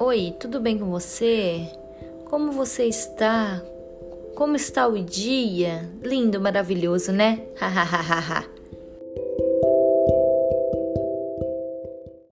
Oi, tudo bem com você? Como você está? Como está o dia? Lindo, maravilhoso, né? Hahaha.